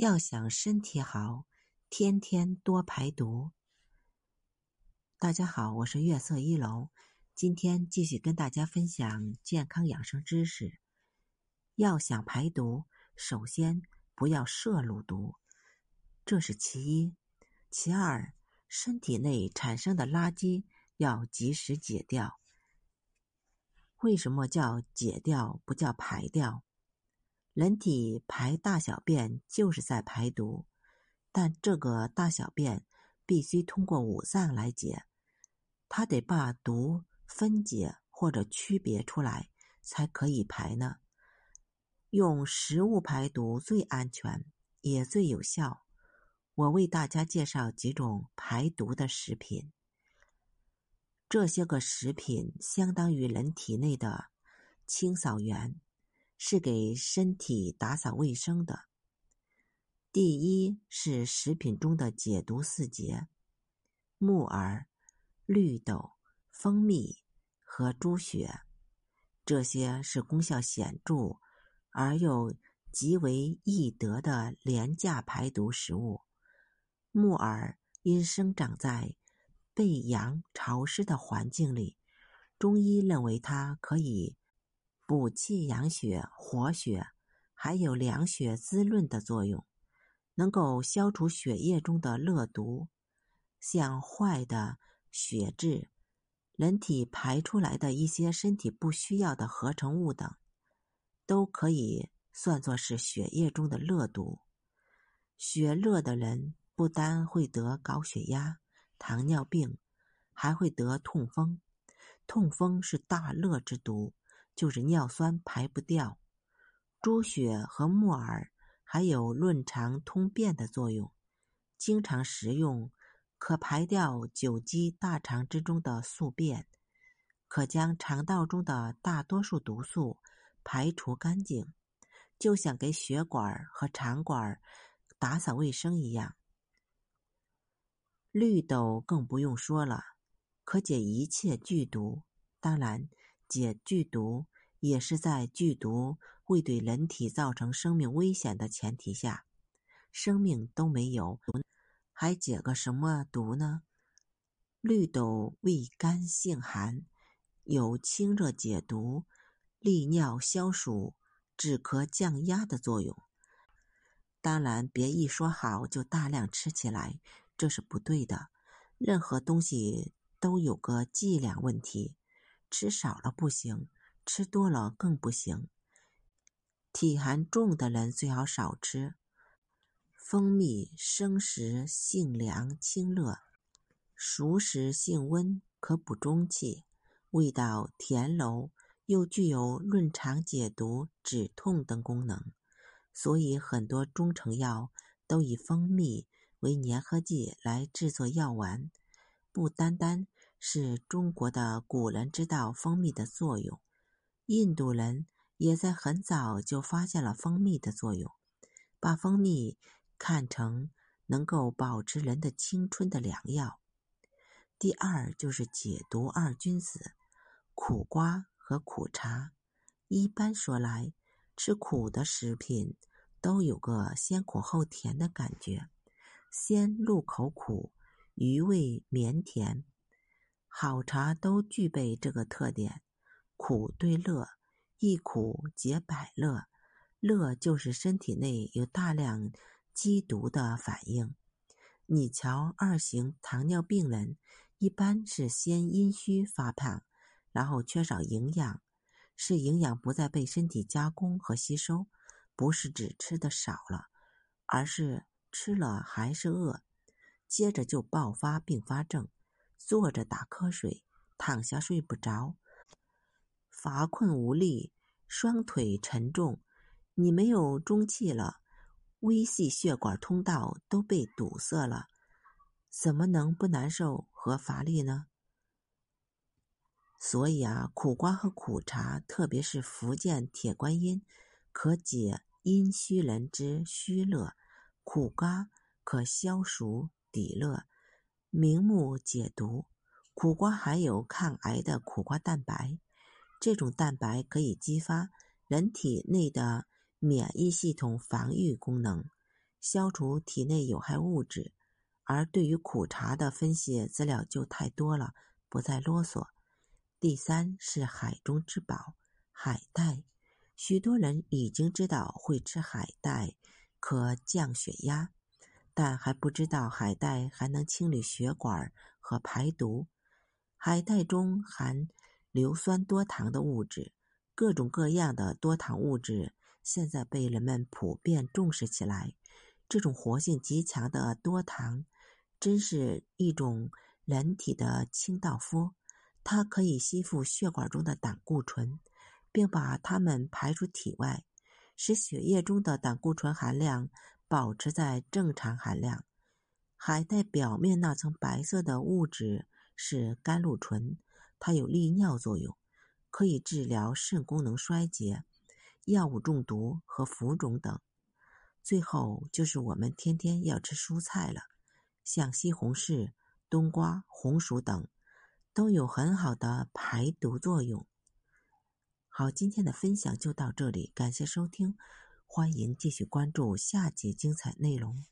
要想身体好，天天多排毒。大家好，我是月色一楼，今天继续跟大家分享健康养生知识。要想排毒，首先不要摄入毒，这是其一；其二，身体内产生的垃圾要及时解掉。为什么叫解掉，不叫排掉？人体排大小便就是在排毒，但这个大小便必须通过五脏来解，它得把毒分解或者区别出来才可以排呢。用食物排毒最安全也最有效。我为大家介绍几种排毒的食品，这些个食品相当于人体内的清扫员。是给身体打扫卫生的。第一是食品中的解毒四节：木耳、绿豆、蜂蜜和猪血，这些是功效显著而又极为易得的廉价排毒食物。木耳因生长在背阳潮湿的环境里，中医认为它可以。补气养血、活血，还有凉血滋润的作用，能够消除血液中的热毒，像坏的血质、人体排出来的一些身体不需要的合成物等，都可以算作是血液中的热毒。血热的人不单会得高血压、糖尿病，还会得痛风。痛风是大热之毒。就是尿酸排不掉，猪血和木耳还有润肠通便的作用，经常食用可排掉久积大肠之中的宿便，可将肠道中的大多数毒素排除干净，就像给血管和肠管打扫卫生一样。绿豆更不用说了，可解一切剧毒，当然。解剧毒也是在剧毒未对人体造成生命危险的前提下，生命都没有，还解个什么毒呢？绿豆味甘性寒，有清热解毒、利尿消暑、止咳降压的作用。当然，别一说好就大量吃起来，这是不对的。任何东西都有个剂量问题。吃少了不行，吃多了更不行。体寒重的人最好少吃。蜂蜜生食性凉清热，熟食性温，可补中气，味道甜柔，又具有润肠解毒、止痛等功能。所以很多中成药都以蜂蜜为粘合剂来制作药丸，不单单。是中国的古人知道蜂蜜的作用，印度人也在很早就发现了蜂蜜的作用，把蜂蜜看成能够保持人的青春的良药。第二就是解毒二君子，苦瓜和苦茶。一般说来，吃苦的食品都有个先苦后甜的感觉，先入口苦，余味绵甜。好茶都具备这个特点，苦对乐，一苦解百乐。乐就是身体内有大量积毒的反应。你瞧，二型糖尿病人一般是先阴虚发胖，然后缺少营养，是营养不再被身体加工和吸收，不是只吃的少了，而是吃了还是饿，接着就爆发并发症。坐着打瞌睡，躺下睡不着，乏困无力，双腿沉重，你没有中气了，微细血管通道都被堵塞了，怎么能不难受和乏力呢？所以啊，苦瓜和苦茶，特别是福建铁观音，可解阴虚人之虚热，苦瓜可消暑抵热。明目解毒，苦瓜含有抗癌的苦瓜蛋白，这种蛋白可以激发人体内的免疫系统防御功能，消除体内有害物质。而对于苦茶的分析资料就太多了，不再啰嗦。第三是海中之宝——海带。许多人已经知道会吃海带可降血压，但还不知道海带还能清理血管和排毒。海带中含硫酸多糖的物质，各种各样的多糖物质现在被人们普遍重视起来。这种活性极强的多糖。真是一种人体的清道夫，它可以吸附血管中的胆固醇，并把它们排出体外，使血液中的胆固醇含量保持在正常含量。海带表面那层白色的物质是甘露醇，它有利尿作用，可以治疗肾功能衰竭、药物中毒和浮肿等。最后就是我们天天要吃蔬菜了。像西红柿、冬瓜、红薯等，都有很好的排毒作用。好，今天的分享就到这里，感谢收听，欢迎继续关注下节精彩内容。